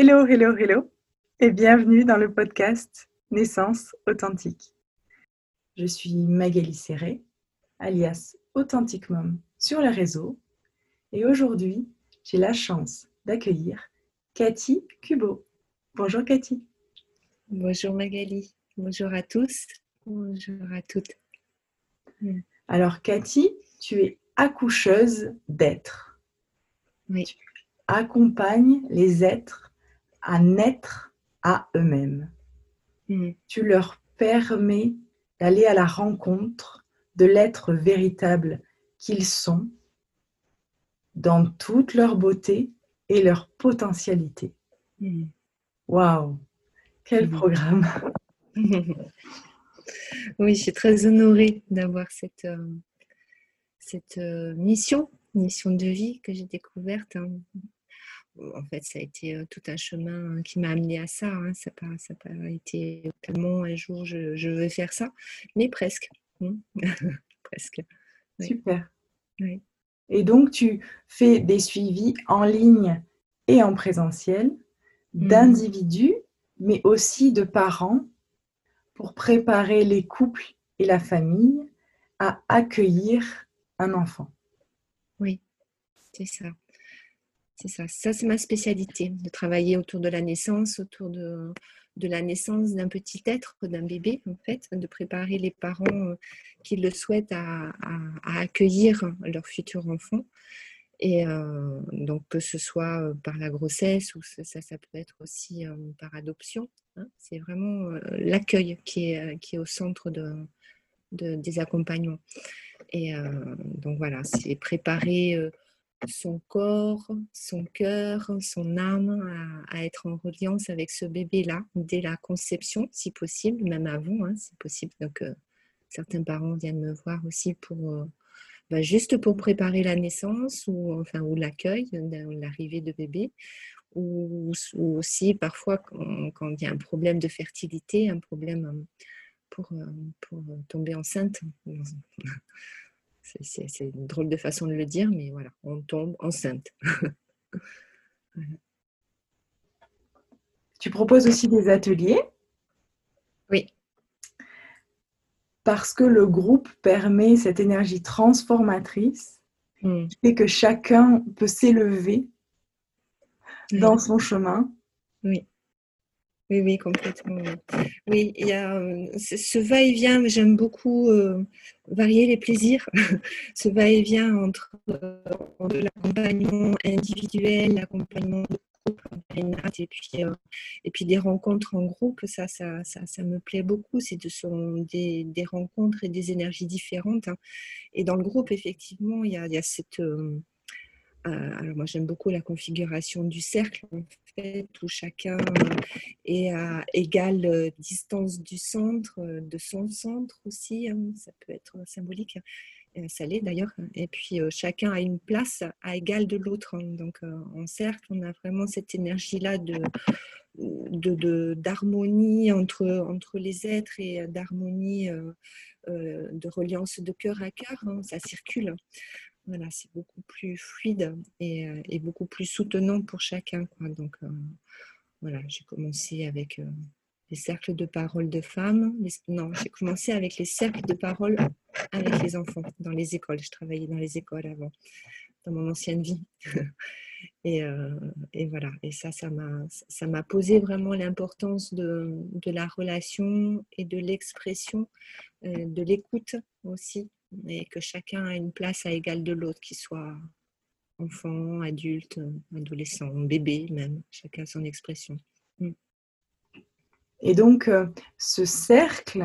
Hello, hello, hello et bienvenue dans le podcast Naissance authentique. Je suis Magali Serré, alias Authentic Mom sur les réseaux et aujourd'hui j'ai la chance d'accueillir Cathy Cubo. Bonjour Cathy. Bonjour Magali, bonjour à tous, bonjour à toutes. Alors Cathy, tu es accoucheuse d'être. Oui. Tu accompagnes les êtres à naître à eux-mêmes. Mm. Tu leur permets d'aller à la rencontre de l'être véritable qu'ils sont dans toute leur beauté et leur potentialité. Mm. Waouh Quel Mm. programme Oui, je suis très honorée d'avoir cette, euh, cette euh, mission, mission de vie que j'ai découverte. hein. En fait, ça a été euh, tout un chemin qui m'a amené à ça. hein. Ça n'a pas, été tellement un jour je, je veux faire ça, mais presque. Mm. presque. Oui. Super. Oui. Et donc, tu fais des suivis en ligne et en présentiel Mhm. d'individus, mais aussi de parents pour préparer les couples et la famille à accueillir un enfant. Oui, c'est ça. C'est ça. Ça, c'est ma spécialité, de travailler autour de la naissance, autour de, la naissance d'un petit être, d'un bébé, en fait, de préparer les parents euh, qui le souhaitent à, accueillir leur futur enfant. Et euh, donc, que ce soit euh, par la grossesse ou ça, ça, peut être aussi par adoption. hein. C'est vraiment l'accueil qui est, au centre de, de- des accompagnements. Et donc voilà, c'est préparer son corps, son cœur, son âme à, être en reliance avec ce bébé-là dès la conception, si possible, même avant, hein, si possible. Donc euh, certains parents viennent me voir aussi pour euh, bah, juste pour préparer la naissance ou enfin ou l'accueil, l'arrivée de bébé. Ou, aussi parfois quand, il y a un problème de fertilité, un problème euh, pour, tomber enceinte. C'est- une drôle de façon de le dire, mais voilà, on tombe enceinte. Tu proposes aussi des ateliers? Oui, parce que le groupe permet cette énergie transformatrice Mm. et que chacun peut s'élever Oui. dans son chemin. oui, oui, oui, complètement. Oui, il y a euh, ce va-et-vient, j'aime beaucoup euh, varier les plaisirs, ce va-et-vient entre, euh, l'accompagnement individuel, l'accompagnement de groupe, et puis, et puis des rencontres en groupe, ça, ça, ça, ça me plaît beaucoup. C'est de sont des, des rencontres et des énergies différentes. hein. Et dans le groupe, effectivement, il y a, il y a cette. Euh, alors moi j'aime beaucoup la configuration du cercle en fait où chacun euh, est à égale euh, distance du centre, de son centre aussi, hein, ça peut être symbolique, ça l'est d'ailleurs, et puis chacun a une place à égale de l'autre, hein. donc en cercle on a vraiment cette énergie-là de de- d'harmonie entre, entre les êtres et d'harmonie de reliance de cœur à cœur, hein, ça circule. Voilà, c'est beaucoup plus fluide et, euh, beaucoup plus soutenant pour chacun. Donc, euh, voilà, j'ai commencé avec euh, les cercles de parole de femmes. non, j'ai commencé avec les cercles de parole avec les enfants dans les écoles. Je travaillais dans les écoles avant, dans mon ancienne vie. et, voilà, et ça, ça m'a, posé vraiment l'importance de, la relation et de l'expression, de l'écoute aussi et que chacun a une place à égale de l'autre, qu'il soit enfant, adulte, adolescent, bébé même, chacun a son expression. Et donc, euh, ce cercle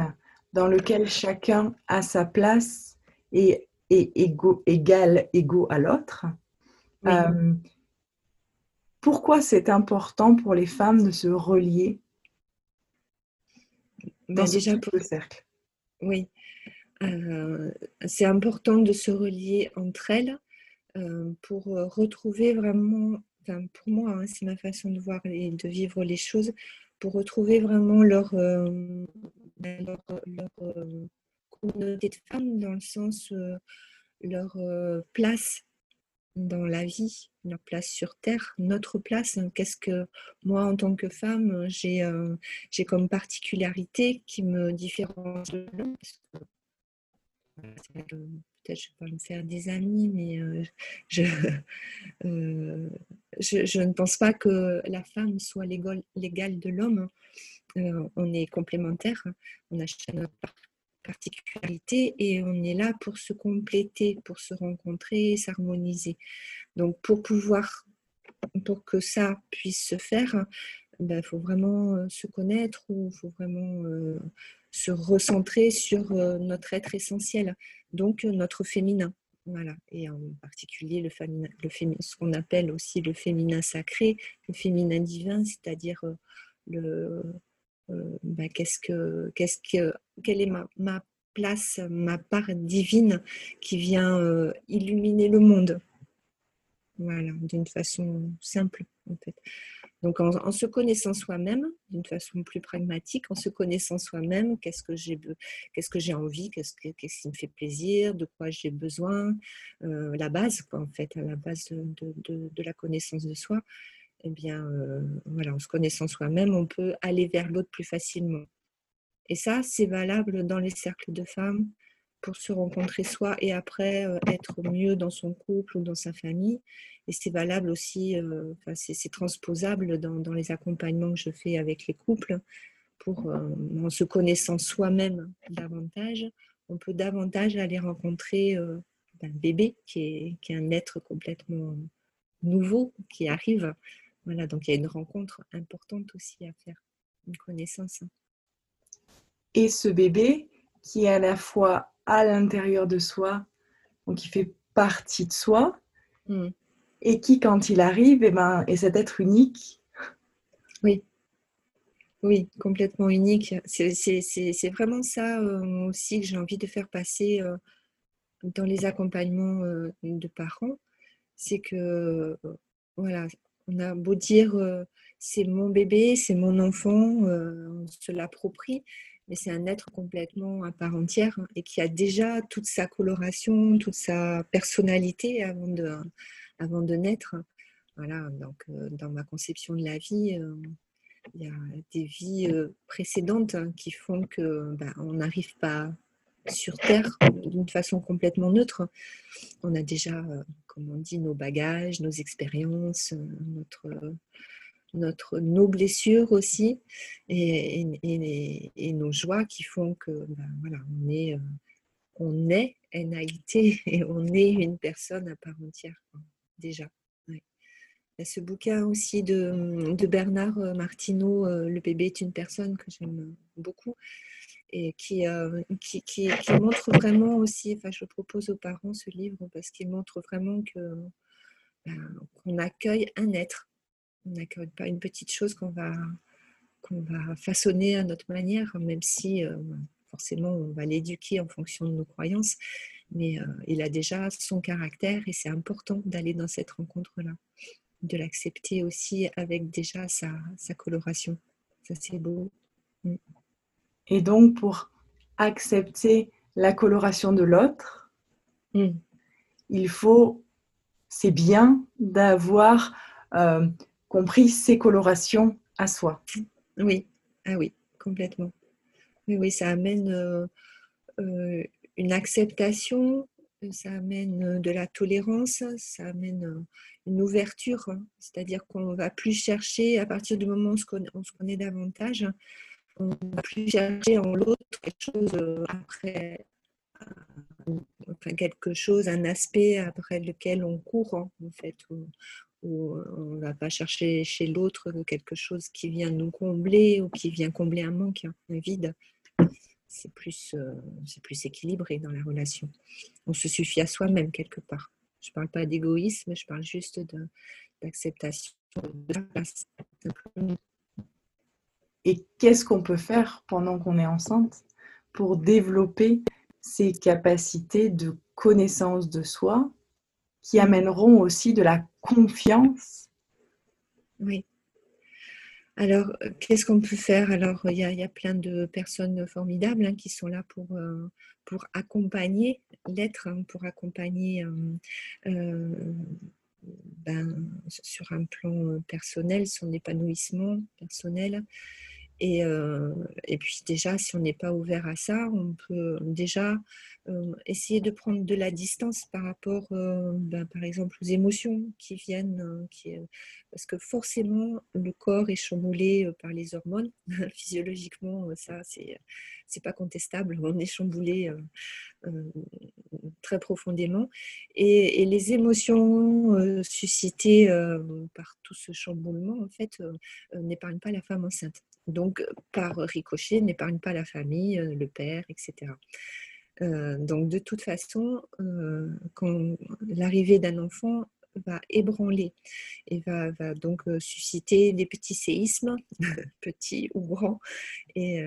dans lequel chacun a sa place et est égaux, égal, égaux à l'autre, Oui. euh, pourquoi c'est important pour les femmes de se relier Ben, dans ce déjà, pour- cercle? Oui, Euh, c'est important de se relier entre elles euh, pour euh, retrouver vraiment, enfin, pour moi, hein, c'est ma façon de voir et de vivre les choses, pour retrouver vraiment leur, communauté de femmes dans le sens leur place dans la vie, leur place sur Terre, notre place. Hein. Qu'est-ce que moi, en tant que femme, j'ai euh, comme particularité qui me différencie de l'homme Peut-être je vais pas me faire des amis, mais euh, je, euh, je, je, ne pense pas que la femme soit l'égale de l'homme. on est complémentaires, on a notre particularité et on est là pour se compléter, pour se rencontrer, s'harmoniser. Donc pour pouvoir, pour que ça puisse se faire, il ben, faut vraiment euh, se connaître ou il faut vraiment euh, se recentrer sur euh, notre être essentiel, donc notre féminin. Voilà, et en particulier le, féminin, le ce qu'on appelle aussi le féminin sacré, le féminin divin, c'est-à-dire le, euh, bah, qu'est-ce que, qu'est-ce que, quelle est ma, place, ma part divine qui vient euh, illuminer le monde. Voilà, d'une façon simple en fait. Donc en, se connaissant soi-même, d'une façon plus pragmatique, en se connaissant soi-même, qu'est-ce que j'ai, qu'est-ce que j'ai envie, qu'est-ce, qui me fait plaisir, de quoi j'ai besoin, euh, la base quoi, en fait, la base de la connaissance de soi eh bien, euh, voilà, en se connaissant soi-même, on peut aller vers l'autre plus facilement. Et ça, c'est valable dans les cercles de femmes pour se rencontrer soi et après euh, être mieux dans son couple ou dans sa famille. Et c'est valable aussi, euh, c'est transposable dans, dans, les accompagnements que je fais avec les couples. Pour, en se connaissant soi-même davantage, on peut davantage aller rencontrer un bébé qui est, qui est un être complètement nouveau qui arrive voilà, donc il y a une rencontre importante aussi à faire, une connaissance. Et ce bébé qui est à la fois à l'intérieur de soi, donc qui fait partie de soi, mmh. et qui, quand il arrive, eh ben, est cet être unique. Oui, oui, complètement unique. C'est vraiment ça euh, aussi que j'ai envie de faire passer euh, dans les accompagnements euh, de parents. C'est que, voilà, on a beau dire c'est mon bébé, c'est mon enfant, on se l'approprie, mais c'est un être complètement à part entière hein, et qui a déjà toute sa coloration, toute sa personnalité avant de, avant de naître. Voilà, donc euh, dans ma conception de la vie, il y a des vies précédentes hein, qui font que ben, on n'arrive pas sur Terre d'une façon complètement neutre. On a déjà, euh, comme on dit, nos bagages, nos expériences, euh, notre, notre, nos blessures aussi et, nos joies qui font que ben, voilà, on est, euh, on est NAIT et on est une personne à part entière, déjà. Il y a ce bouquin aussi de, Bernard Martineau, Le bébé est une personne, que j'aime beaucoup et euh, qui, qui, qui, montre vraiment aussi, enfin je propose aux parents ce livre parce qu'il montre vraiment que ben, qu'on accueille un être, on n'accueille pas une petite chose qu'on va, qu'on va façonner à notre manière, même si euh, forcément on va l'éduquer en fonction de nos croyances, mais euh, il a déjà son caractère et c'est important d'aller dans cette rencontre-là, de l'accepter aussi avec déjà sa, sa coloration. Ça c'est beau. Mm. Et donc, pour accepter la coloration de l'autre, mm. il faut, c'est bien d'avoir euh, compris ses colorations à soi. Oui, ah oui, complètement. Oui, oui, ça amène euh, euh, une acceptation, ça amène de la tolérance, ça amène une ouverture, c'est-à-dire qu'on ne va plus chercher à partir du moment où on se connaît davantage on va plus chercher en l'autre quelque chose euh, après, euh, quelque chose, un aspect après lequel on court en fait, on ne va pas chercher chez l'autre quelque chose qui vient nous combler ou qui vient combler un manque, hein, un vide. C'est plus, euh, plus équilibré dans la relation. On se suffit à soi-même quelque part. Je ne parle pas d'égoïsme, je parle juste d'acceptation. Et qu'est-ce qu'on peut faire pendant qu'on est enceinte pour développer ces capacités de connaissance de soi qui amèneront aussi de la confiance. Oui. Alors, qu'est-ce qu'on peut faire? Alors, il y, a, plein de personnes formidables hein, qui sont là pour, euh, pour accompagner l'être hein, pour accompagner ben, sur un plan personnel son épanouissement personnel et, euh, et, puis déjà, si on n'est pas ouvert à ça, on peut déjà euh, essayer de prendre de la distance par rapport, euh, ben, par exemple, aux émotions qui viennent, parce que forcément, le corps est chamboulé par les hormones. Physiologiquement, ça, c'est c'est pas contestable. On est chamboulé très profondément, et, les émotions suscitées par tout ce chamboulement, en fait, n'épargnent pas la femme enceinte. Donc, par ricochet, n'épargne pas la famille, euh, le père, etc. Euh, donc, de toute façon, euh, quand l'arrivée d'un enfant va ébranler et va, donc susciter des petits séismes, petits ou grands, et,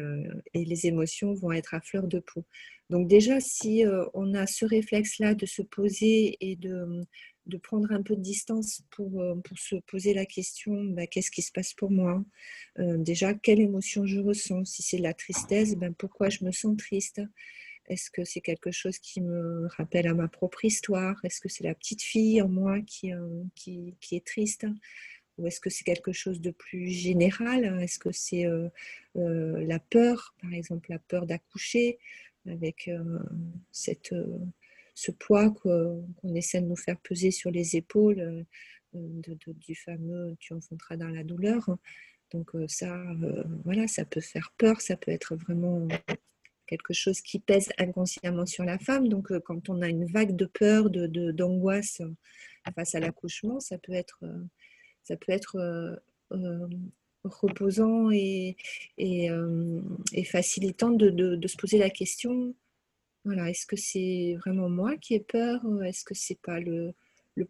et, les émotions vont être à fleur de peau. Donc déjà, si on a ce réflexe-là de se poser et de, de prendre un peu de distance pour, euh, pour se poser la question bah, qu'est-ce qui se passe pour moi euh, Déjà, quelle émotion je ressens? Si c'est la tristesse, ben, pourquoi je me sens triste? Est-ce que c'est quelque chose qui me rappelle à ma propre histoire? Est-ce que c'est la petite fille en moi qui, euh, qui, est triste? Ou est-ce que c'est quelque chose de plus général? Est-ce que c'est la peur, par exemple, la peur d'accoucher avec cette ce poids qu'on essaie de nous faire peser sur les épaules euh, du fameux tu enfanteras dans la douleur? Donc euh, ça, euh, voilà, ça peut faire peur, ça peut être vraiment quelque chose qui pèse inconsciemment sur la femme. Donc quand on a une vague de peur, de, d'angoisse face à l'accouchement, ça peut être, ça peut être reposant et, et, facilitant de, de, se poser la question voilà, est-ce que c'est vraiment moi qui ai peur? Est-ce que c'est pas le,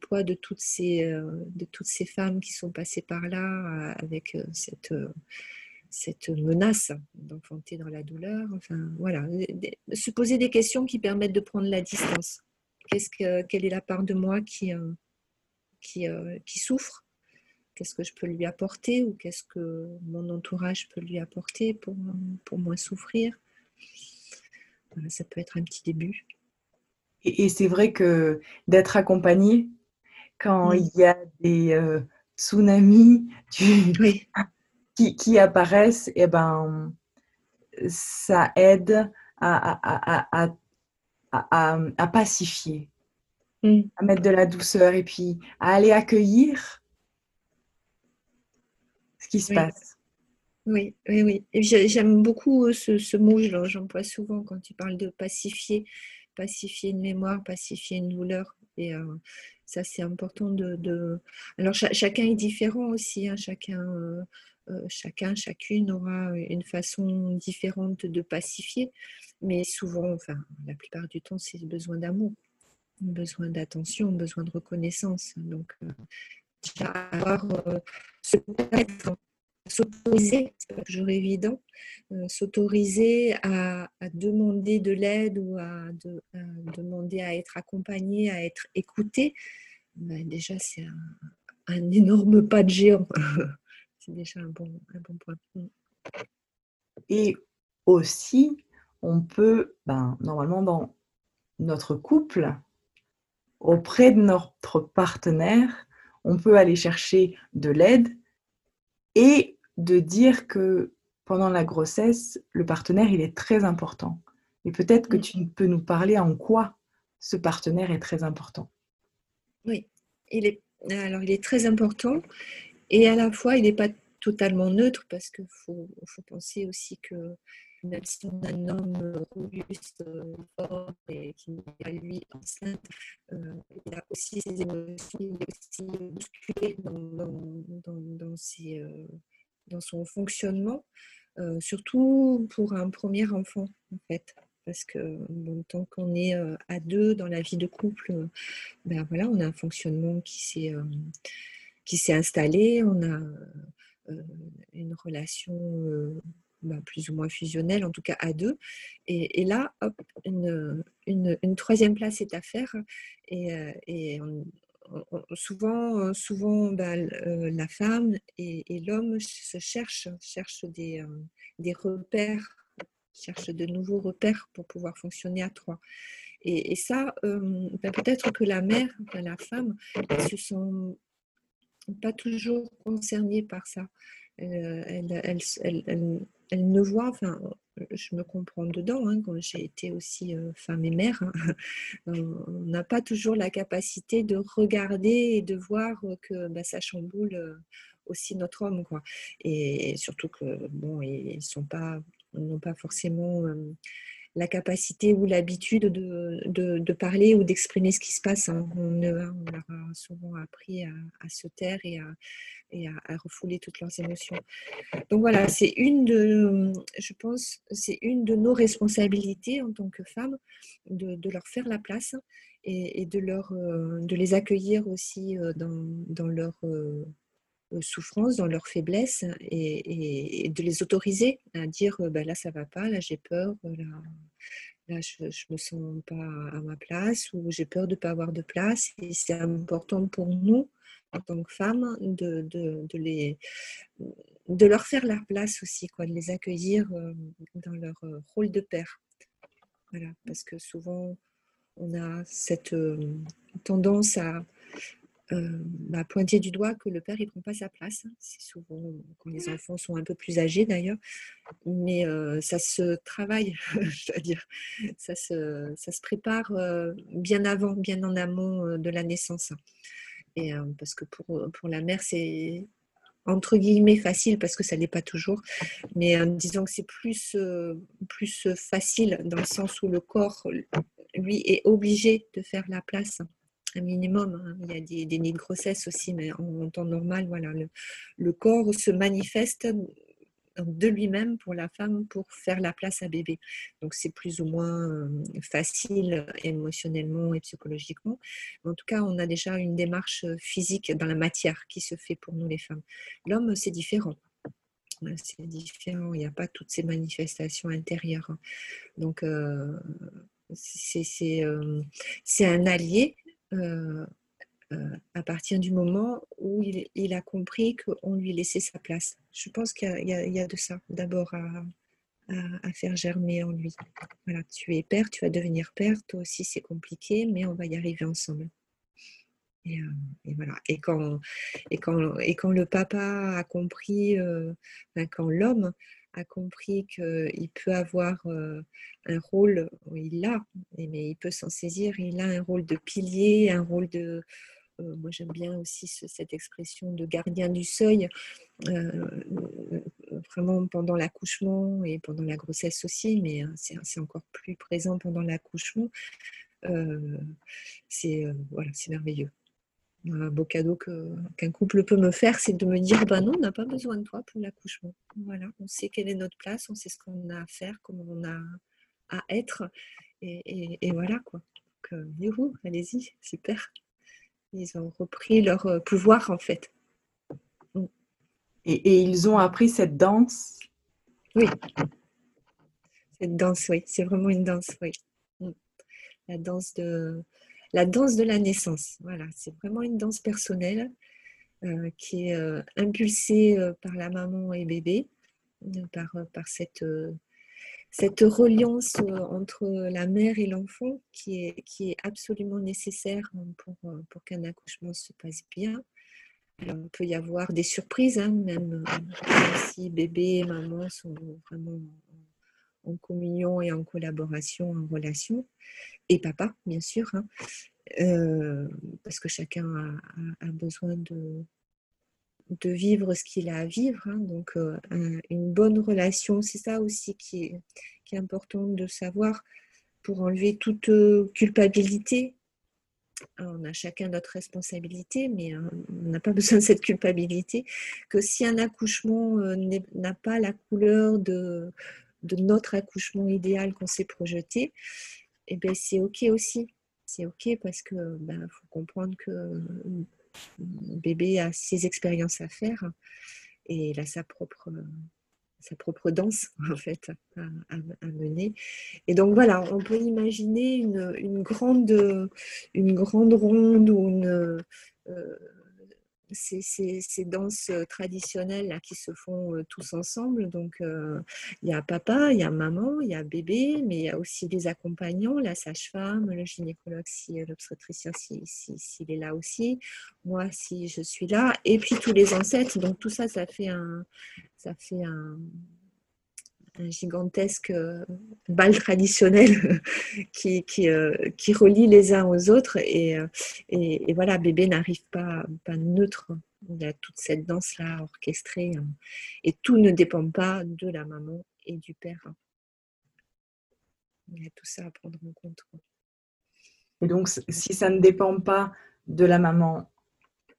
poids de toutes, ces, euh, de toutes ces femmes qui sont passées par là euh, avec euh, cette, cette menace d'enfanter dans la douleur Enfin, voilà, se poser des questions qui permettent de prendre la distance. Qu'est-ce que, quelle est la part de moi qui, qui, qui souffre? Qu'est-ce que je peux lui apporter ou qu'est-ce que mon entourage peut lui apporter pour, pour moins souffrir? Ça peut être un petit début. Et, c'est vrai que d'être accompagné quand il y a des euh, tsunamis qui, apparaissent, et eh ben, ça aide à, à, pacifier, mm. à mettre de la douceur et puis à aller accueillir ce qui se passe. Oui, oui, oui. j'aime beaucoup euh, ce, mot, j'emploie souvent quand tu parles de pacifier, pacifier une mémoire, pacifier une douleur. Et euh, ça, c'est important de. Alors, chacun est différent aussi. Hein. chacun, euh, chacun, chacune aura une façon différente de pacifier. Mais souvent, enfin, la plupart du temps, c'est besoin d'amour, besoin d'attention, besoin de reconnaissance. Donc, déjà, avoir ce s'autoriser, c'est pas toujours évident, euh, s'autoriser à, demander de l'aide ou à, demander à être accompagné, à être écouté, ben déjà c'est un, énorme pas de géant. c'est déjà un bon, un bon point. Mm. Et aussi, on peut, ben, normalement dans notre couple, auprès de notre partenaire, on peut aller chercher de l'aide et de dire que pendant la grossesse, le partenaire, il est très important. Et peut-être que tu peux nous parler en quoi ce partenaire est très important. Oui, il est, alors il est très important et à la fois il n'est pas totalement neutre parce qu'il faut, penser aussi que même si on a un homme robuste, fort et qui est à lui enceinte, euh, il a aussi ses émotions, il est aussi bousculé euh, dans son fonctionnement, euh, surtout pour un premier enfant, en fait. Parce que tant qu'on est euh, à deux dans la vie de couple, ben voilà, on a un fonctionnement qui s'est qui s'est installé, on a une relation ben, plus ou moins fusionnelle, en tout cas à deux. Et, là, hop, une, une, troisième place est à faire. Et, souvent, euh, souvent bah, euh, la femme et, l'homme se cherchent, cherchent des, euh, des repères, cherchent de nouveaux repères pour pouvoir fonctionner à trois. Et, ça, ben, peut-être que la mère, la femme, se sent pas toujours concernée par ça. Elle, elle, ne voit, enfin, je me comprends dedans, hein, quand j'ai été aussi femme et mère, hein, on n'a pas toujours la capacité de regarder et de voir que bah, ça chamboule aussi notre homme. Quoi. Et, surtout que, bon, ils sont pas, n'ont pas forcément la capacité ou l'habitude de, de, parler ou d'exprimer ce qui se passe. Hein. On, leur a souvent appris à, se taire et, à, et à, refouler toutes leurs émotions. Donc voilà, c'est une de, je pense, c'est une de nos responsabilités en tant que femmes de, leur faire la place et, de, leur, euh, de les accueillir aussi euh, dans, dans leur euh, souffrance, dans leur faiblesse et, de les autoriser à dire bah, là ça va pas, là j'ai peur, là, là je ne me sens pas à ma place ou j'ai peur de pas avoir de place. Et c'est important pour nous, en tant que femmes, de, de, de, les, de leur faire leur place aussi, quoi, de les accueillir dans leur rôle de père. Voilà, parce que souvent on a cette tendance à euh, pointer du doigt que le père ne prend pas sa place. C'est souvent quand les enfants sont un peu plus âgés d'ailleurs, mais euh, ça se travaille, je dois dire, ça se, prépare euh, bien avant, bien en amont de la naissance. Et parce que pour, pour la mère, c'est entre guillemets facile parce que ça n'est pas toujours, mais disons que c'est plus, plus facile dans le sens où le corps, lui, est obligé de faire la place minimum. Hein. Il y a des, des, nids de grossesse aussi, mais en, temps normal, voilà, le, corps se manifeste de lui-même pour la femme pour faire la place à bébé. Donc c'est plus ou moins euh, facile émotionnellement et psychologiquement. en tout cas, on a déjà une démarche physique dans la matière qui se fait pour nous les femmes. L'homme, c'est différent. C'est différent, il n'y a pas toutes ces manifestations intérieures. Donc, euh, c'est euh, un allié, euh, euh, à partir du moment où il, a compris qu'on lui laissait sa place. Je pense qu'il y, a de ça d'abord à, faire germer en lui. Voilà, tu es père, tu vas devenir père, toi aussi c'est compliqué, mais on va y arriver ensemble. Et, euh, voilà. Et quand, le papa a compris, quand l'homme a compris qu'il peut avoir un rôle, il l'a, mais il peut s'en saisir, il a un rôle de pilier, un rôle de... moi j'aime bien aussi cette expression de gardien du seuil, vraiment pendant l'accouchement et pendant la grossesse aussi, mais hein, c'est encore plus présent pendant l'accouchement. c'est merveilleux un beau cadeau qu'un couple peut me faire, c'est de me dire bah non, on n'a pas besoin de toi pour l'accouchement. Voilà, on sait quelle est notre place, on sait ce qu'on a à faire, comment on a à être, et, voilà quoi. Donc, euh, allez-y, super. Ils ont repris leur euh, pouvoir en fait. Mm. Et, ils ont appris cette danse? Oui. Cette danse, oui, c'est vraiment une danse, oui. Mm. La danse de la danse de la naissance. Voilà, c'est vraiment une danse personnelle euh, qui est euh, impulsée euh, par la maman et bébé, par, par cette, cette reliance entre la mère et l'enfant qui est, qui est absolument nécessaire pour, pour qu'un accouchement se passe bien. Alors, il peut y avoir des surprises, hein, même si bébé et maman sont vraiment en communion et en collaboration, en relation, et papa, bien sûr, hein. euh, parce que chacun a, besoin de, de vivre ce qu'il a à vivre. Hein. donc, euh, une bonne relation, c'est ça aussi qui est, important de savoir pour enlever toute euh, culpabilité. on a chacun notre responsabilité, mais hein, on n'a pas besoin de cette culpabilité. Que si un accouchement n'a pas la couleur de, de notre accouchement idéal qu'on s'est projeté, eh ben, c'est OK aussi. C'est OK parce que ben, faut comprendre que le bébé a ses expériences à faire et il a sa propre, sa propre danse en fait à, mener. Et donc voilà, on peut imaginer une, grande, une grande ronde ou une, euh, ces, ces, danses traditionnelles là, qui se font tous ensemble. Donc, il y a papa, il y a maman, il y a bébé, mais il y a aussi des accompagnants, la sage-femme, le gynécologue, si, l'obstétricien s'il si, si, est là aussi, moi si je suis là, et puis tous les ancêtres. Donc, tout ça, ça fait un, ça fait un, un gigantesque euh, bal traditionnel euh, qui, relie les uns aux autres. Et, euh, et, voilà, bébé n'arrive pas, pas neutre. Il y a toute cette danse-là orchestrée. Et tout ne dépend pas de la maman et du père. Il y a tout ça à prendre en compte. Et donc, si ça ne dépend pas de la maman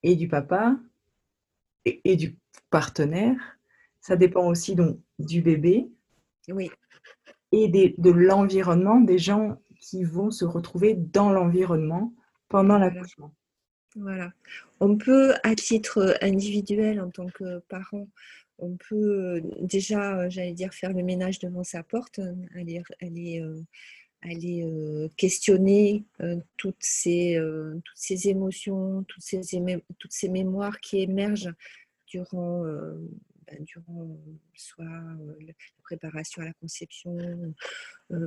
et du papa et, et du partenaire, ça dépend aussi donc du bébé, oui. Et de l'environnement, des gens qui vont se retrouver dans l'environnement pendant l'accouchement. Voilà. On peut, à titre individuel, en tant que parent, on peut déjà, j'allais dire, faire le ménage devant sa porte, aller, aller, aller questionner toutes, ces, toutes ces émotions, toutes ces, toutes ces mémoires qui émergent durant ben, durant soit la préparation à la conception,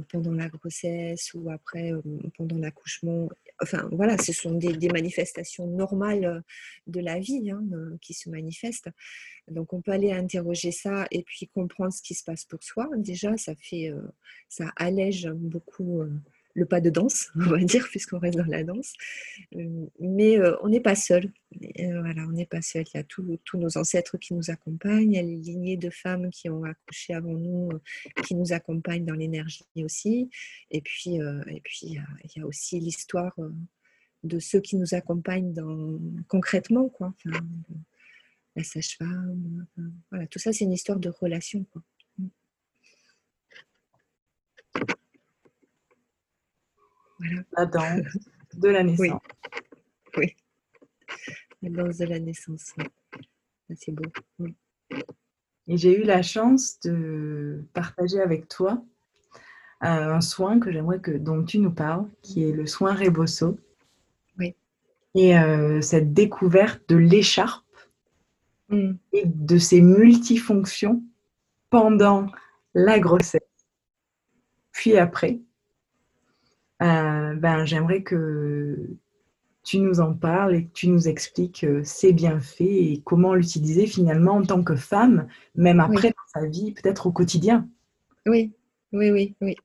pendant la grossesse ou après pendant l'accouchement. Enfin voilà, ce sont des, manifestations normales de la vie hein, qui se manifestent. Donc on peut aller interroger ça et puis comprendre ce qui se passe pour soi. Déjà, ça fait, ça allège beaucoup le pas de danse, on va dire, puisqu'on reste dans la danse. Euh, mais euh, on n'est pas seul. Euh, voilà, on n'est pas seul. Il y a tous nos ancêtres qui nous accompagnent. Il y a les lignées de femmes qui ont accouché avant nous, qui nous accompagnent dans l'énergie aussi. Et puis, et puis il, y a, aussi l'histoire de ceux qui nous accompagnent dans, concrètement, quoi. la sage-femme. voilà, tout ça, c'est une histoire de relation. Quoi. La danse de la naissance. Oui. La danse de la naissance. C'est beau. Et j'ai eu la chance de partager avec toi euh, un soin que j'aimerais que dont tu nous parles, qui est le soin Rebosso. Oui. Et euh, cette découverte de l'écharpe mm. et de ses multifonctions pendant la grossesse, puis après. Euh, ben, j'aimerais que tu nous en parles et que tu nous expliques ses bienfaits et comment l'utiliser finalement en tant que femme, même après dans sa vie, peut-être au quotidien. Oui, oui, oui, oui.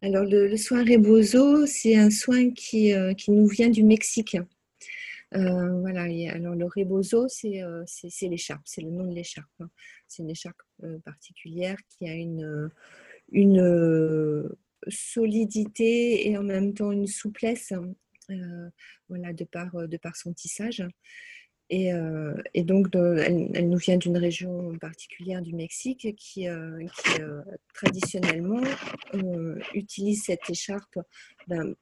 Alors le, soin Rebozo, c'est un soin qui, euh, qui, nous vient du Mexique. Euh, voilà, alors le Rebozo, c'est l'écharpe, c'est le nom de l'écharpe. Hein. C'est une écharpe particulière qui a une, une solidité et en même temps une souplesse, euh, voilà, de par, de par son tissage. Et, euh, et donc, elle, nous vient d'une région particulière du Mexique qui, euh, qui traditionnellement utilise cette écharpe ben,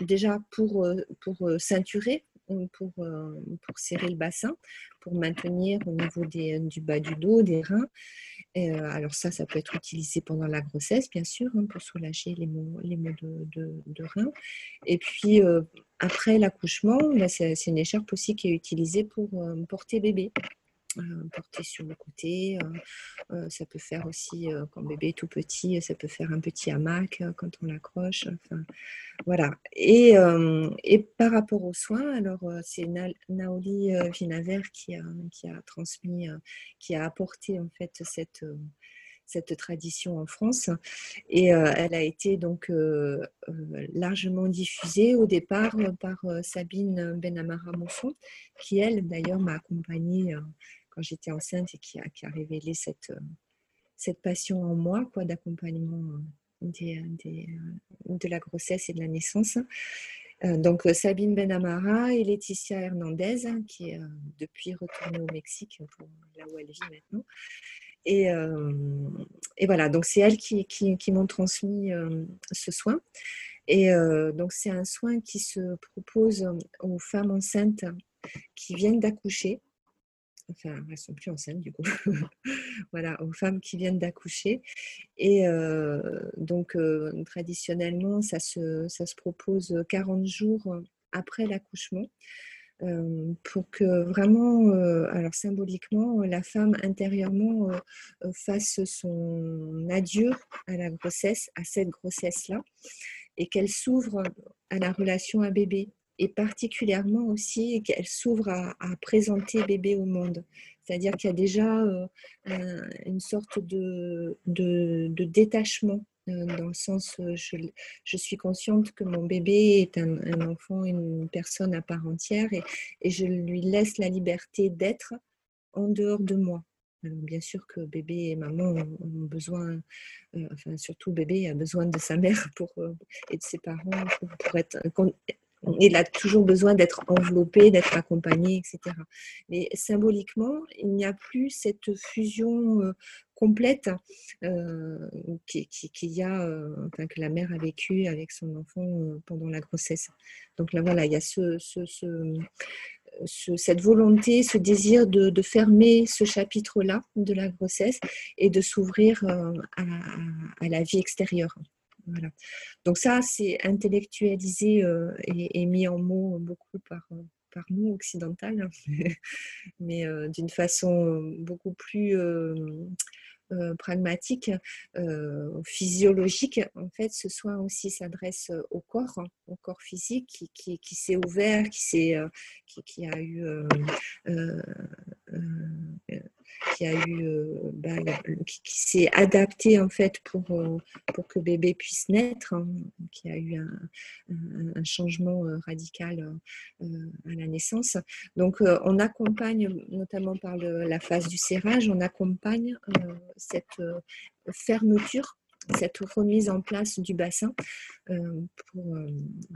déjà pour, pour ceinturer, pour, pour serrer le bassin, pour maintenir au niveau des, du bas du dos, des reins. Et, alors ça, ça peut être utilisé pendant la grossesse, bien sûr, hein, pour soulager les maux, les maux de, de, reins. Et puis, après l'accouchement, bah, c'est une écharpe aussi qui est utilisée pour porter bébé. Euh, porter sur le côté. Euh, euh, ça peut faire aussi, quand bébé est tout petit, ça peut faire un petit hamac quand on l'accroche. Voilà. Et, et, par rapport aux soins, alors c'est Naoli Vinaver qui a, qui a transmis, qui a apporté en fait cette cette tradition en France. Et elle a été donc largement diffusée au départ par Sabine Benamara Monfon, qui elle d'ailleurs m'a accompagnée j'étais enceinte et qui a, révélé cette, euh, cette passion en moi quoi, d'accompagnement euh, euh, de la grossesse et de la naissance. Donc Sabine Benamara et Laetitia Hernandez, qui est depuis retournée au Mexique, là où elle vit maintenant. Et, voilà, donc c'est elles qui m'ont transmis ce soin. Et donc c'est un soin qui se propose aux femmes enceintes qui viennent d'accoucher enfin, elles sont plus enceintes du coup, voilà, aux femmes qui viennent d'accoucher. Et donc, traditionnellement, ça se, propose 40 jours après l'accouchement. euh, pour que vraiment, euh, alors symboliquement, la femme intérieurement fasse son adieu à la grossesse, à cette grossesse-là, et qu'elle s'ouvre à la relation à bébé, et particulièrement aussi qu'elle s'ouvre à, présenter bébé au monde. C'est-à-dire qu'il y a déjà une sorte de, détachement euh, dans le sens, je, je, suis consciente que mon bébé est un, enfant, une personne à part entière et, je lui laisse la liberté d'être en dehors de moi. bien sûr que bébé et maman ont, besoin, euh, enfin surtout bébé a besoin de sa mère pour, euh, et de ses parents pour être il a toujours besoin d'être enveloppé, d'être accompagné, etc. Mais symboliquement, il n'y a plus cette fusion euh, complète euh, qui, y a, euh, enfin, que la mère a vécue avec son enfant pendant la grossesse. Donc là, voilà, il y a ce, cette volonté, ce désir de, fermer ce chapitre-là de la grossesse et de s'ouvrir à, la vie extérieure. Donc ça, c'est intellectualisé euh, et, mis en mots beaucoup par, euh, par nous, occidentales, hein. mais euh, d'une façon beaucoup plus pragmatique, physiologique. En fait, ce soin aussi s'adresse au corps, au corps physique qui, qui, s'est ouvert, qui, qui, qui, a eu qui a eu, euh, bah, qui, s'est adapté en fait pour, euh, pour que bébé puisse naître, hein, qui a eu un, changement euh, radical à la naissance. Donc on accompagne, notamment par la phase du serrage, on accompagne cette fermeture cette remise en place du bassin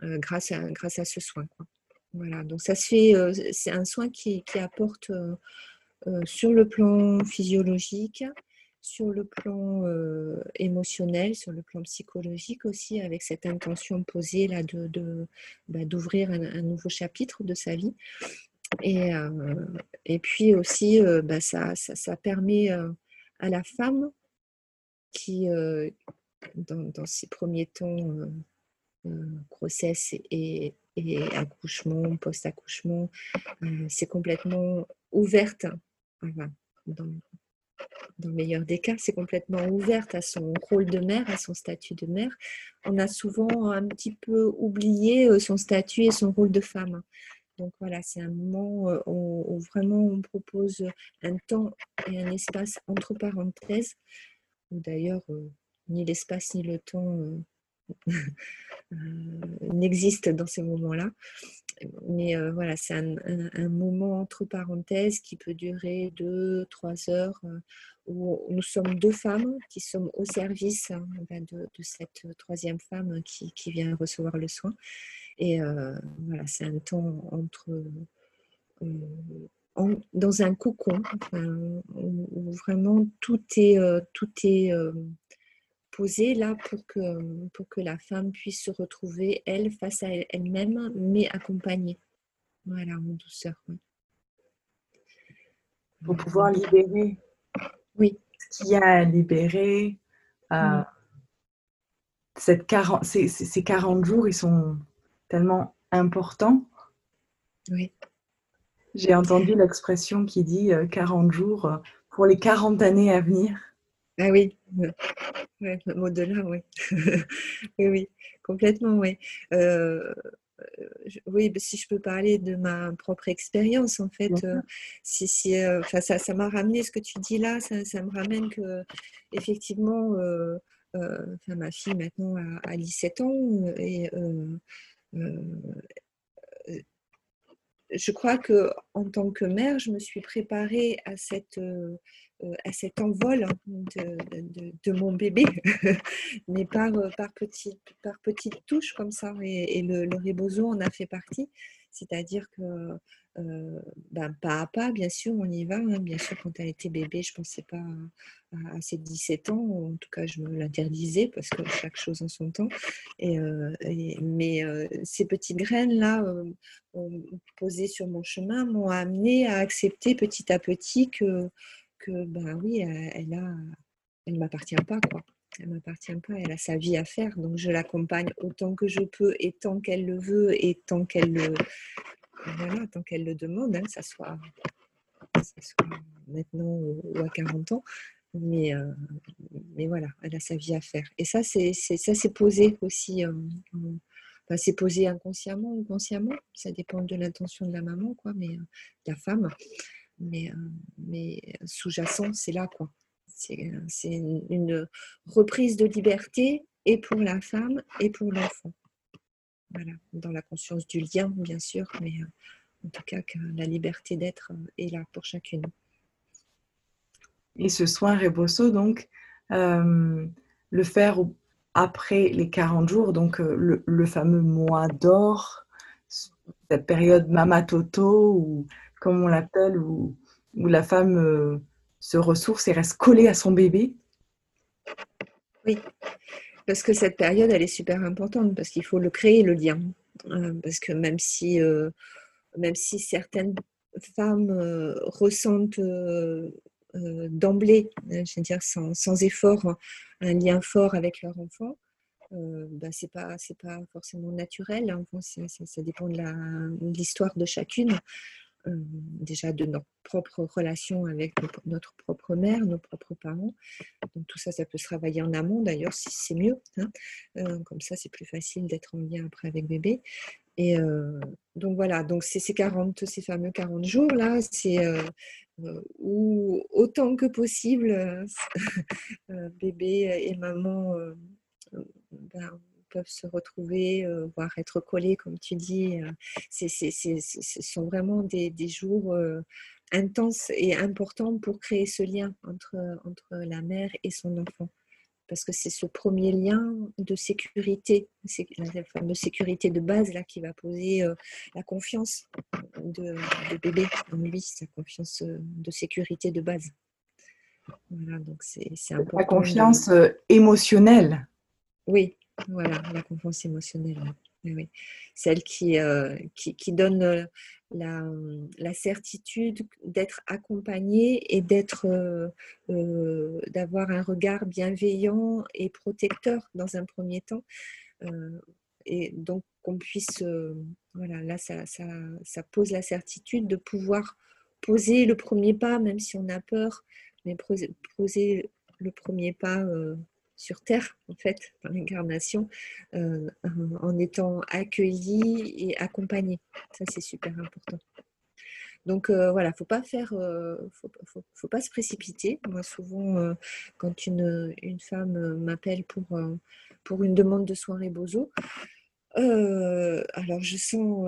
grâce, à, grâce à ce soin. Voilà, donc ça se fait, c'est un soin qui, qui apporte sur le plan physiologique, sur le plan euh, émotionnel, sur le plan psychologique aussi, avec cette intention posée là de, bah, d'ouvrir un, nouveau chapitre de sa vie. Et, euh, et puis aussi, bah, ça, ça, permet à la femme qui, dans, dans, ses premiers temps, grossesse et, et accouchement, post-accouchement, c'est complètement ouverte dans, le meilleur des cas, c'est complètement ouverte à son rôle de mère, à son statut de mère. On a souvent un petit peu oublié euh, son statut et son rôle de femme. Donc voilà, c'est un moment euh, où, vraiment on propose un temps et un espace entre parenthèses, où d'ailleurs euh, ni l'espace ni le temps n'existent dans ces moments-là mais euh, voilà, c'est un, moment entre parenthèses qui peut durer deux, trois heures, euh, où nous sommes deux femmes qui sommes au service hein, ben, de, cette troisième femme qui, vient recevoir le soin. Et euh, voilà, c'est un temps entre, dans un cocon, où, vraiment tout est, tout est poser là pour que, pour que la femme puisse se retrouver, elle, face à elle-même, mais accompagnée. Voilà, en douceur. Pour pouvoir libérer. Oui. Ce qu'il y a à libérer. Euh, cette 40, ces, ces 40 jours, ils sont tellement importants. Oui. J'ai entendu l'expression qui dit 40 euh, jours euh, pour les 40 années à venir. Ah oui, ouais, au-delà, oui. oui, oui, complètement, oui. Euh, oui, bah, si je peux parler de ma propre expérience, en fait, euh, si, si, euh, ça, ça m'a ramené ce que tu dis là, ça, ça me ramène que, effectivement, ma fille maintenant a, a 17 ans et je crois que en tant que mère, je me suis préparée à cette euh, à cet envol de, mon bébé, mais par, euh, par, petite, par petites touches comme ça. Et, le, le en a fait partie. C'est-à-dire que euh, ben, pas à pas, bien sûr, on y va. Hein. Bien sûr, quand elle était bébé, je ne pensais pas à, ses 17 ans. En tout cas, je me l'interdisais parce que chaque chose en son temps. Mais ces petites graines-là, posées sur mon chemin, m'ont amené à accepter petit à petit que que, ben oui, elle a, elle m'appartient pas, quoi. Elle m'appartient pas, elle a sa vie à faire, donc je l'accompagne autant que je peux et tant qu'elle le veut et tant qu'elle le, voilà, tant qu'elle le demande, hein, ça, soit, maintenant ou à 40 ans. Mais, mais voilà, elle a sa vie à faire. Et ça, c'est, posé aussi. Enfin, c'est posé inconsciemment ou consciemment. Ça dépend de l'intention de la maman, quoi, mais de la femme. Mais, mais sous-jacent, c'est là, quoi. C'est, une reprise de liberté et pour la femme et pour l'enfant. Voilà, dans la conscience du lien, bien sûr, mais en tout cas que la liberté d'être est là pour chacune. Et ce soin Rebosso, donc, euh, le faire après les 40 jours, donc euh, le, fameux mois d'or, cette période Mama Toto, ou comme on l'appelle, où, où, la femme euh, se ressource et reste collée à son bébé. Oui, parce que cette période, elle est super importante, parce qu'il faut le créer, le lien. parce que même si, même si certaines femmes ressentent euh, d'emblée, euh, je veux dire sans, effort, un lien fort avec leur enfant, euh, bah, c'est pas pas forcément naturel. Hein. ça, dépend de l'histoire de, chacune. Déjà de notre propre relation avec notre propre mère, nos propres parents. Donc tout ça, ça peut se travailler en amont d'ailleurs, si c'est mieux. Hein. comme ça, c'est plus facile d'être en lien après avec bébé. Et donc voilà, donc c'est ces 40, ces fameux 40 jours là, c'est où autant que possible, bébé et maman ben, peuvent se retrouver, voire être collés, comme tu dis. ce sont vraiment des, des jours intenses et importants pour créer ce lien entre, entre la mère et son enfant parce que c'est ce premier lien de sécurité, la fameuse sécurité de base là qui va poser la confiance de, bébé en lui, sa confiance de sécurité de base. Voilà, donc c'est important. La confiance émotionnelle. Oui, voilà, la confiance émotionnelle. Celle qui, qui, donne la, certitude d'être accompagné et d'être, euh, euh, d'avoir un regard bienveillant et protecteur dans un premier temps. Euh, et donc qu'on puisse, voilà, là, ça, ça, ça, pose la certitude de pouvoir poser le premier pas, même si on a peur, mais poser le premier pas sur Terre, en fait, dans l'incarnation, euh, en étant accueilli et accompagné. Ça, c'est super important. Donc euh, voilà, faut pas faire, euh, faut, pas se précipiter. Moi, souvent, quand une, femme m'appelle pour, pour une demande de soirée bozo, alors je sens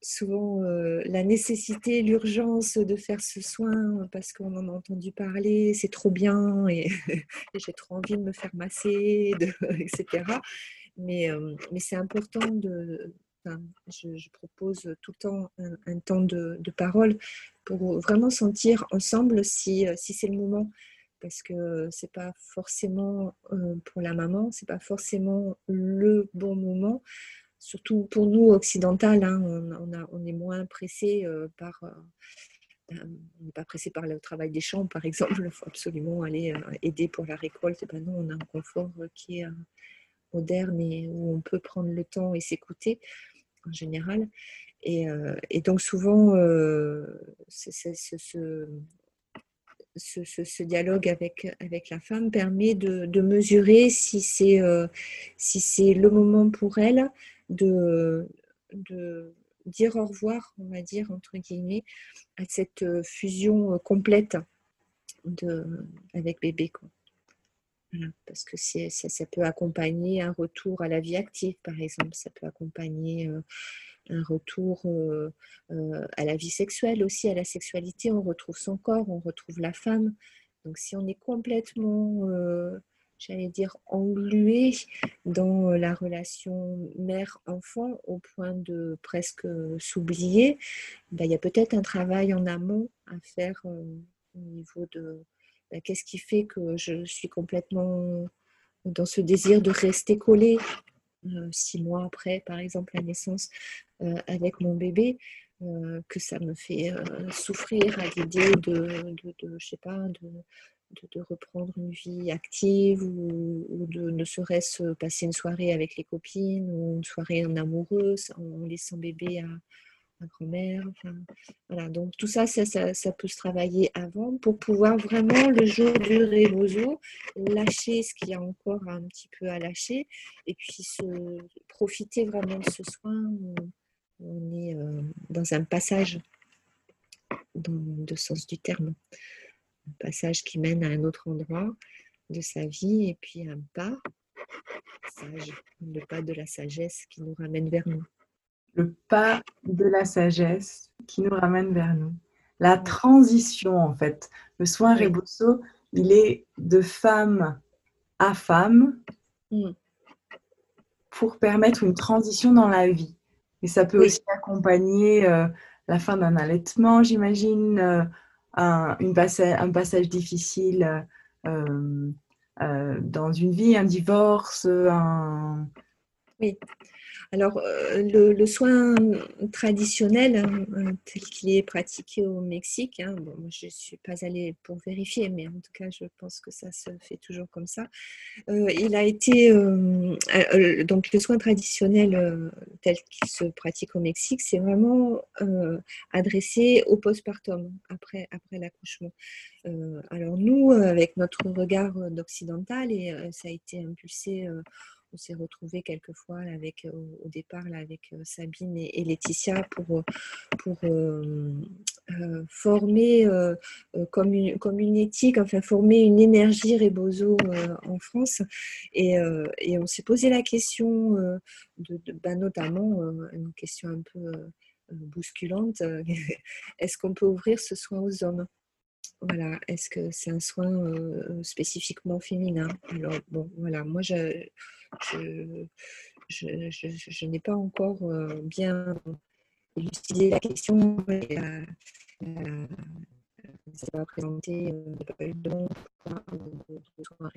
souvent euh, la nécessité, l'urgence de faire ce soin parce qu'on en a entendu parler, c'est trop bien et, j'ai trop envie de me faire masser, etc. Mais, euh, mais c'est important de... je, propose tout le temps un, temps de, parole pour vraiment sentir ensemble si, si c'est le moment parce que c'est pas forcément euh, pour la maman, c'est pas forcément le bon moment surtout pour nous occidentales, hein, on, est moins pressé euh, par. Euh, ben, on n'est pas pressé par le travail des champs, par exemple. Il faut absolument aller euh, aider pour la récolte. Ben non, on a un confort qui est moderne et où on peut prendre le temps et s'écouter en général. Et, donc souvent, ce, dialogue avec, la femme permet de, mesurer si c'est le moment pour elle de, dire au revoir, on va dire, entre guillemets, à cette euh, fusion euh, complète de, avec bébé. Quoi. parce que ça, ça, peut accompagner un retour à la vie active, par exemple. Ça peut accompagner euh, un retour à la vie sexuelle aussi, à la sexualité. On retrouve son corps, on retrouve la femme. Donc si on est complètement j'allais dire, englué dans la relation mère-enfant au point de presque s'oublier, ben, il y a peut-être un travail en amont à faire euh, au niveau de ben, qu'est-ce qui fait que je suis complètement dans ce désir de rester collée euh, six mois après, par exemple, la naissance euh, avec mon bébé. que ça me fait souffrir à l'idée de, de, de, je sais pas, de, de, reprendre une vie active ou, de ne serait-ce passer une soirée avec les copines ou une soirée en amoureuse en laissant bébé ma grand-mère. voilà. Donc tout ça ça, ça, peut se travailler avant pour pouvoir vraiment, le jour du rebozo, lâcher ce qu'il y a encore un petit peu à lâcher et puis se, profiter vraiment de ce soin. Où on est euh, dans un passage dans sens du terme. Un passage qui mène à un autre endroit de sa vie et puis un pas sage, le pas de la sagesse qui nous ramène vers nous le pas de la sagesse qui nous ramène vers nous. La transition, en fait. Le soin Rebosso, il est de femme à femme mm. pour permettre une transition dans la vie. Et ça peut aussi accompagner euh, la fin d'un allaitement, j'imagine, euh, un, passage difficile euh, dans une vie, un divorce, un... Oui. Alors, euh, le, soin traditionnel, hein, euh, tel qu'il est pratiqué au Mexique, hein, je ne suis pas allée pour vérifier, mais en tout cas, je pense que ça se fait toujours comme ça. Euh, il a été. donc, le soin traditionnel tel qu'il se pratique au Mexique, c'est vraiment adressé au postpartum, après, après l'accouchement. alors, nous, avec notre regard occidental, et ça a été impulsé on s'est retrouvés quelquefois avec, au départ là, avec Sabine et, Laetitia pour, pour former comme, une, comme une éthique, enfin former une énergie Rebozo en France. Et, et on s'est posé la question, de, bah, notamment une question un peu bousculante, est-ce qu'on peut ouvrir ce soin aux hommes? Voilà, est-ce que c'est un soin spécifiquement féminin? Bon, voilà, moi, je, n'ai pas encore bien élucidé la question. ça va présenter pas eu de soins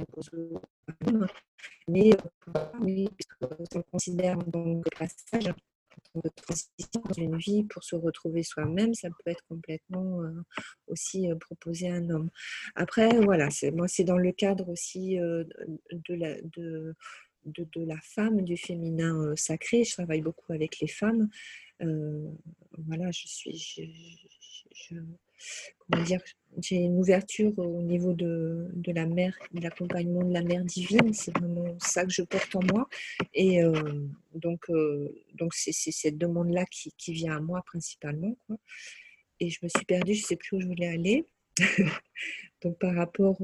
mais oui, puisque considère que passage, de transition dans une vie pour se retrouver soi-même, ça peut être complètement euh, aussi euh, proposé à un homme. Après, voilà, moi c'est dans le cadre aussi euh, de, la, de, de, la femme, du féminin sacré. Je travaille beaucoup avec les femmes. voilà, je suis, comment dire, j'ai une ouverture au niveau de, de la mère, de l'accompagnement de la mère divine. C'est vraiment ça que je porte en moi. Et euh, donc, euh, donc c'est, cette demande-là qui, qui, vient à moi principalement. Et je me suis perdue, je ne sais plus où je voulais aller. donc, par rapport.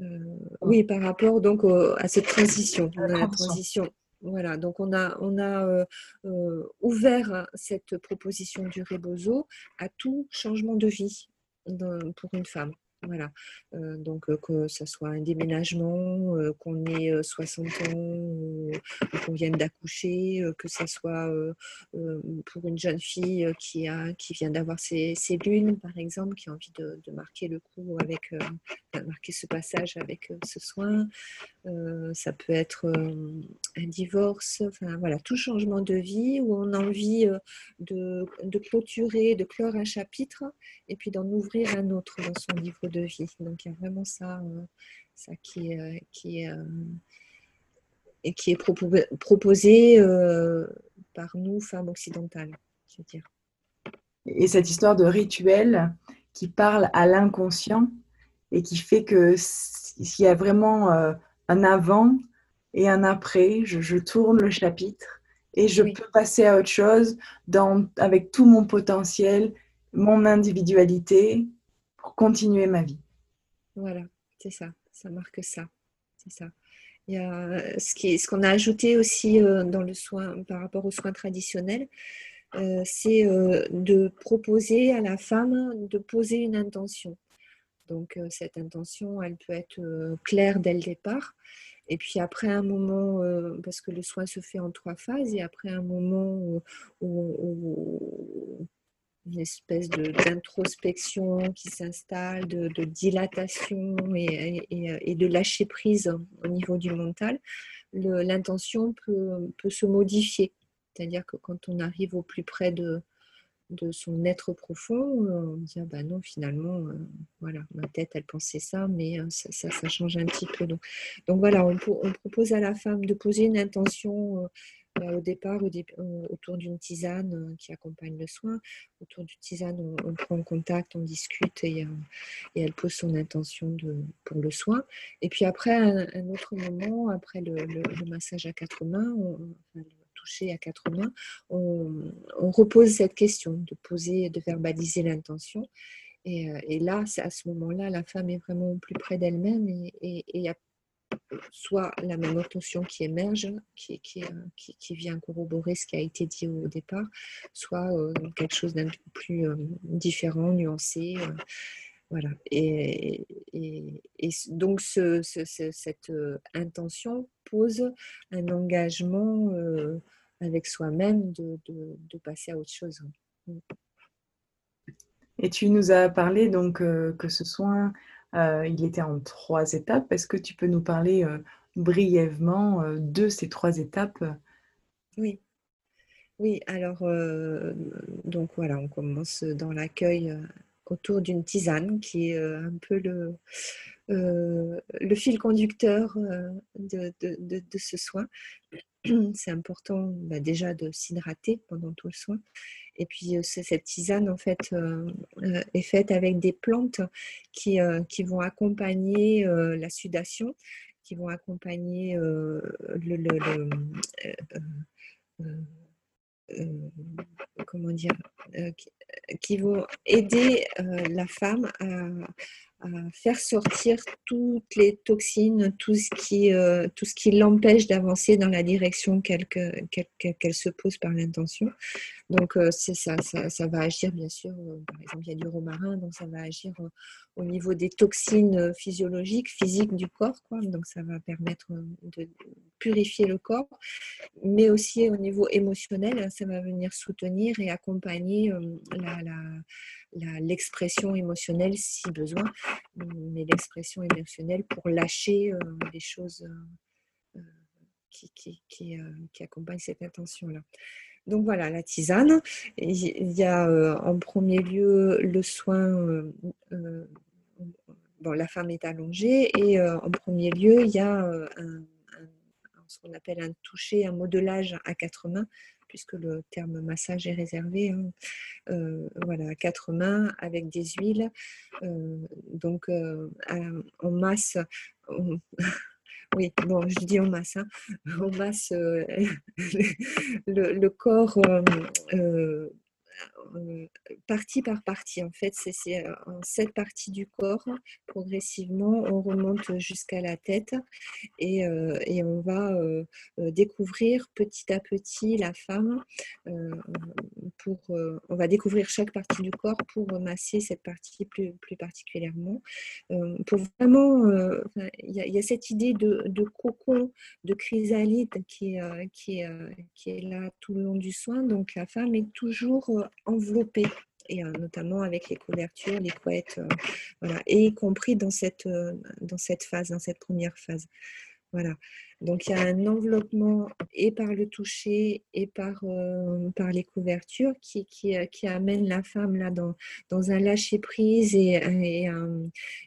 Euh, oui, par rapport donc à cette transition, la transition. voilà, donc on a, on a euh, euh, ouvert cette proposition du Rebozo à tout changement de vie pour une femme. Voilà, euh, donc que ce soit un déménagement, qu'on ait 60 ans qu'on vienne d'accoucher, que ce soit pour une jeune fille qui, a, qui vient d'avoir ses, lunes, par exemple, qui a envie de, marquer le coup avec, marquer ce passage avec ce soin. Ça peut être un divorce, enfin voilà, tout changement de vie où on a envie de, de clôturer, de clore un chapitre et puis d'en ouvrir un autre dans son livre de vie. Donc il y a vraiment ça, euh, ça qui, est, qui, est, euh, et qui est proposé, euh, par nous, femmes occidentales, je veux dire. Et cette histoire de rituel qui parle à l'inconscient et qui fait que s'il y a vraiment un avant et un après, je, tourne le chapitre et je peux passer à autre chose dans, avec tout mon potentiel, mon individualité pour continuer ma vie. Voilà, c'est ça, ça marque ça. C'est ça. Il y a ce qu'on ce qu'on a ajouté aussi euh, dans le soin par rapport aux soins traditionnels, euh, c'est euh, de proposer à la femme de poser une intention. Donc cette intention, elle peut être claire dès le départ. Et puis après un moment, parce que le soin se fait en trois phases, et après un moment où une espèce d'introspection qui s'installe, de, dilatation et, de lâcher prise au niveau du mental, l'intention peut, se modifier. C'est-à-dire que quand on arrive au plus près de, de son être profond, on dit ah bah non finalement euh, voilà ma tête elle pensait ça mais euh, ça, ça, change un petit peu donc, donc voilà on, on, propose à la femme de poser une intention euh, bah, au départ, autour d'une tisane qui accompagne le soin, autour d'une tisane, on, prend contact, on discute et, elle pose son intention pour le soin. Et puis après, un, autre moment, après le, massage à quatre mains, le à quatre mains, on, repose cette question de poser, de verbaliser l'intention. Et, et, là, à ce moment-là, la femme est vraiment plus près d'elle-même et soit la même intention qui émerge, qui, qui, vient corroborer ce qui a été dit au départ, soit euh, quelque chose d'un peu plus euh, différent, nuancé. Euh, voilà. Et, donc, ce, cette intention pose un engagement avec soi-même de, de, de, passer à autre chose. Et tu nous as parlé donc que ce soin euh, il était en trois étapes. Est-ce que tu peux nous parler euh, brièvement euh, de ces trois étapes? Oui. Oui, alors, donc voilà, on commence dans l'accueil autour d'une tisane qui est un peu le, le fil conducteur de, ce soin. C'est important bah, déjà de s'hydrater pendant tout le soin. Et puis cette tisane en fait est faite avec des plantes qui, qui vont accompagner la sudation, qui vont accompagner le, comment dire, qui, vont aider la femme à, faire sortir toutes les toxines, tout ce qui, tout ce qui l'empêche d'avancer dans la direction qu'elle se pose par l'intention. Donc, euh, ça, va agir, bien sûr. Euh, par exemple, il y a du romarin, donc ça va agir euh, au niveau des toxines physiologiques, physiques du corps. Quoi. Donc, ça va permettre de purifier le corps, mais aussi au niveau émotionnel, ça va venir soutenir et accompagner l'expression émotionnelle si besoin, mais l'expression émotionnelle pour lâcher les choses qui, qui, qui accompagnent cette intention-là. Donc voilà, la tisane. Il y a euh, en premier lieu le soin. Euh, euh, la femme est allongée et en premier lieu, il y a ce qu'on appelle un toucher, un modelage à quatre mains, puisque le terme massage est réservé. Hein. voilà, à quatre mains avec des huiles. donc, en masse. Oui, bon, je dis en masse. Hein. En masse, euh, le, corps euh, euh, euh, partie par partie. En fait, c'est euh, en cette partie du corps, progressivement, on remonte jusqu'à la tête et, euh, et on va découvrir petit à petit la femme. pour, on va découvrir chaque partie du corps pour masser cette partie plus, plus particulièrement. pour vraiment, il y, a cette idée de, de cocon, de chrysalide qui, qui, qui est là tout le long du soin. Donc la femme est toujours enveloppé et euh, notamment avec les couvertures, les couettes, euh, voilà, et y compris dans cette, euh, dans cette phase, dans cette première phase. Voilà. Donc il y a un enveloppement et par le toucher et par, par les couvertures qui, qui, amène la femme là dans, dans un lâcher prise et, et,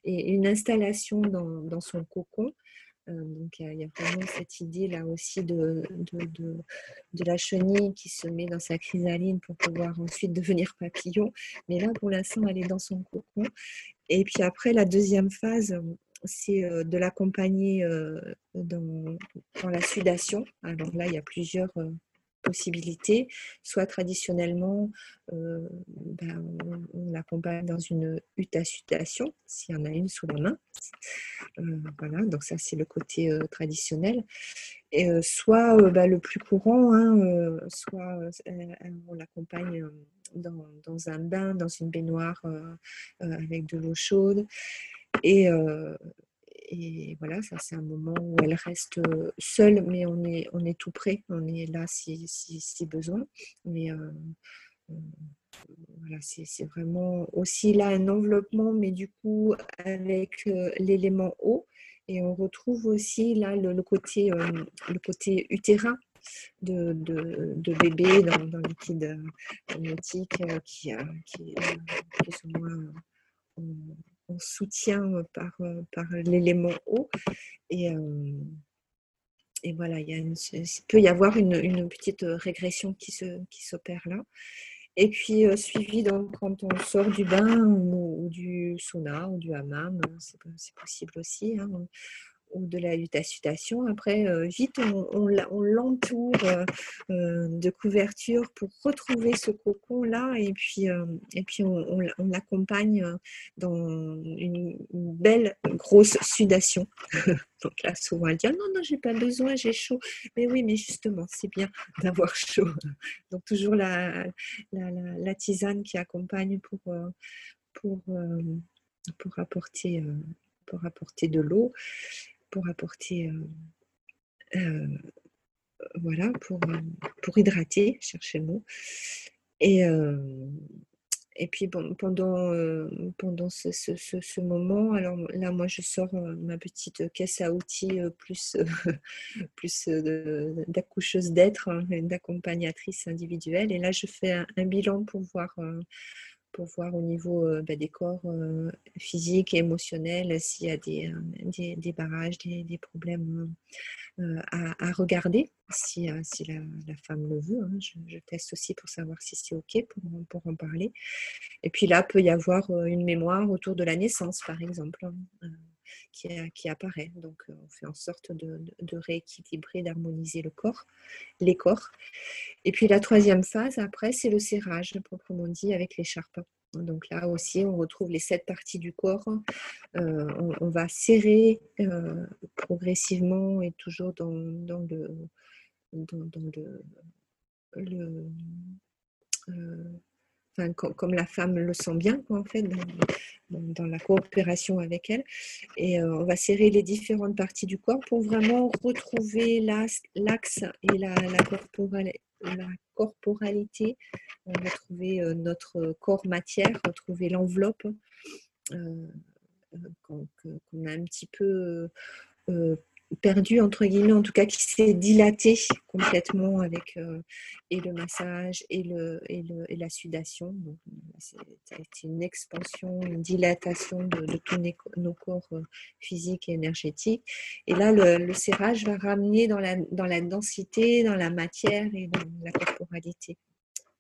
et une installation dans, dans, son cocon. Euh, donc il y, a vraiment cette idée là aussi de, de, de, la chenille qui se met dans sa chrysaline pour pouvoir ensuite devenir papillon. Mais là, pour l'instant, elle est dans son cocon. Et puis après, la deuxième phase, c'est euh, de l'accompagner euh, dans, dans, la sudation. Alors là, il y a plusieurs possibilités. Soit traditionnellement, euh, ben, on, l'accompagne dans une utacitation, s'il y en a une sous la main. Euh, voilà, donc ça c'est le côté euh, traditionnel. Et, soit ben, le plus courant, hein, soit on l'accompagne dans, dans, un bain, dans une baignoire avec de l'eau chaude. Et, et voilà, ça c'est un moment où elle reste seule, mais on est, on est tout près, on est là si, si, besoin. Mais voilà, c'est vraiment aussi là un enveloppement, mais du coup avec l'élément eau. Et on retrouve aussi là le, côté, le côté utérin de, de, bébé dans, dans le liquide amniotique qui, qui est plus ou moins soutien par, par l'élément eau. Et, et voilà, il, il peut y avoir une, petite régression qui s'opère qui là. Et puis suivi donc quand on sort du bain ou, du sauna ou du hammam, c'est possible aussi. Hein de la lutation. Après, euh, vite, on, l'entoure euh, euh, de couverture pour retrouver ce cocon-là et puis, et puis on, l'accompagne dans une, belle grosse sudation. Donc là, souvent, elle dit ah, non, non, j'ai pas besoin, j'ai chaud. Mais oui, mais justement, c'est bien d'avoir chaud. Donc toujours la, la, tisane qui accompagne pour, apporter, pour apporter de l'eau pour apporter, euh, euh, voilà, pour, euh, pour hydrater, chercher le mot. Et, puis bon, pendant, pendant ce, ce, moment, alors là, moi, je sors ma petite caisse à outils plus, plus d'accoucheuse d'être, hein, d'accompagnatrice individuelle. Et là, je fais un, bilan pour voir pour voir au niveau euh, bah, des corps euh, physiques et émotionnels s'il y a des, euh, des, barrages, des, problèmes à, regarder, si, si la, femme le veut. Hein. Je, teste aussi pour savoir si c'est OK pour, pour, en parler. Et puis là, peut y avoir une mémoire autour de la naissance, par exemple. Qui, apparaît. Donc, on fait en sorte de, rééquilibrer, d'harmoniser le corps, les corps. Et puis, la troisième phase, après, c'est le serrage, proprement dit, avec l'écharpe. Donc là aussi, on retrouve les sept parties du corps. Euh, on, va serrer euh, progressivement et toujours dans, le, euh, comme la femme le sent bien, en fait, dans, la coopération avec elle. Et euh, on va serrer les différentes parties du corps pour vraiment retrouver l'axe et la, la, corporalité, retrouver euh, notre corps matière, retrouver l'enveloppe euh, qu'on a un petit peu perdu, entre guillemets, en tout cas qui s'est dilaté complètement avec euh, et le massage et, le, et, la sudation. Donc, une expansion, une dilatation de, tous nos, corps euh, physiques et énergétiques. Et là, le, serrage va ramener dans la, dans la densité, dans la matière et dans la corporalité.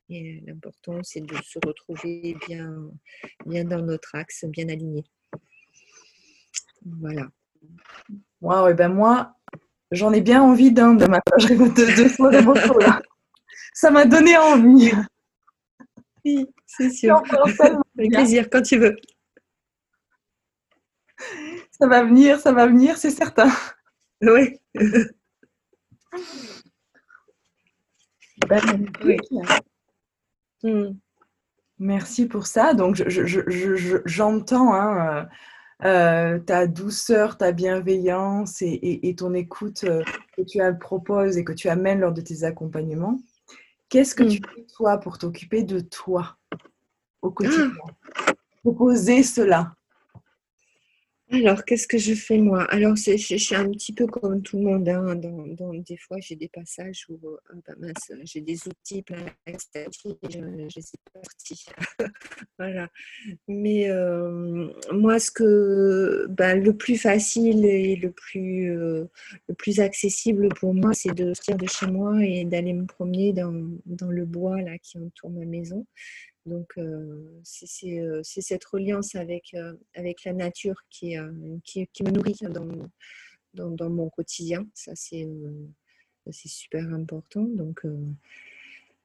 Et l'important, c'est de se retrouver bien, bien dans notre axe, bien aligné. Voilà. Waouh, et ben moi, j'en ai bien envie d'un de ma de, deux fois de là. Ça m'a donné envie. Oui, c'est sûr. Avec plaisir, quand tu veux. Ça va venir, ça va venir, c'est certain. Oui. Ben, hmm. Merci pour ça. Donc, j'entends je, je, hein, euh, ta douceur, ta bienveillance et, ton écoute euh, que tu proposes et que tu amènes lors de tes accompagnements. Qu'est-ce que tu mm. fais toi pour t'occuper de toi au quotidien? Proposer cela. Alors, qu'est-ce que je fais moi? Alors, je, suis un petit peu comme tout le monde. Hein, dans, des fois, j'ai des passages où ah, bah j'ai des outils plein de je, je suis partie. voilà. Mais euh, moi, ce que bah, le plus facile et le plus, euh, le plus accessible pour moi, c'est de sortir de chez moi et d'aller me promener dans, dans le bois là, qui entoure ma maison. Donc, c'est cette reliance avec, avec la nature qui, me nourrit dans, mon quotidien. Ça, c'est super important. Donc,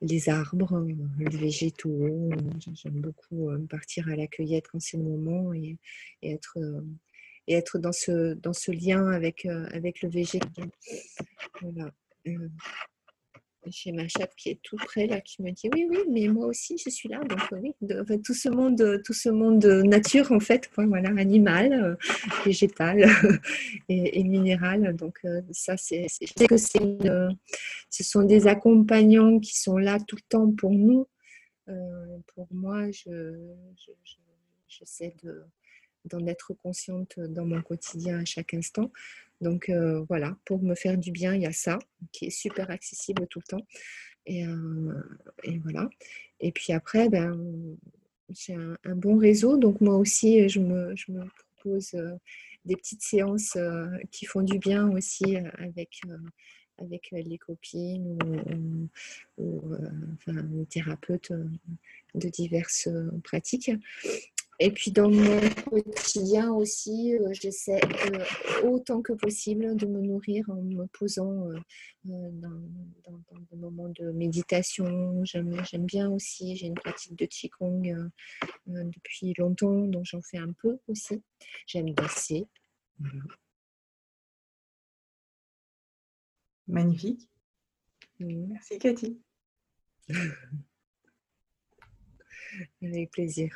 les arbres, les végétaux, j'aime beaucoup partir à la cueillette quand c'est le moment et, être, dans, ce, lien avec, avec le végétal. Voilà chez ma chatte qui est tout près là, qui me dit oui, oui, mais moi aussi je suis là. Donc oui, tout ce monde, tout ce monde nature en fait, voilà, animal, euh, végétal et, minéral. Donc euh, ça, c'est, je sais que c'est ce sont des accompagnants qui sont là tout le temps pour nous. Euh, pour moi, je, j'essaie de d'en être consciente dans mon quotidien à chaque instant. Donc euh, voilà, pour me faire du bien, il y a ça qui est super accessible tout le temps. Et, euh, voilà. Et puis après, ben, j'ai un, bon réseau. Donc moi aussi, je me, propose des petites séances qui font du bien aussi avec, avec les copines ou, ou thérapeutes de diverses pratiques. Et puis dans mon quotidien aussi, euh, j'essaie autant que possible de me nourrir en me posant euh, euh, dans, des moments de méditation. J'aime bien aussi, j'ai une pratique de Qigong depuis longtemps, donc j'en fais un peu aussi. J'aime danser. Magnifique. Mmh. Merci Cathy. Avec plaisir.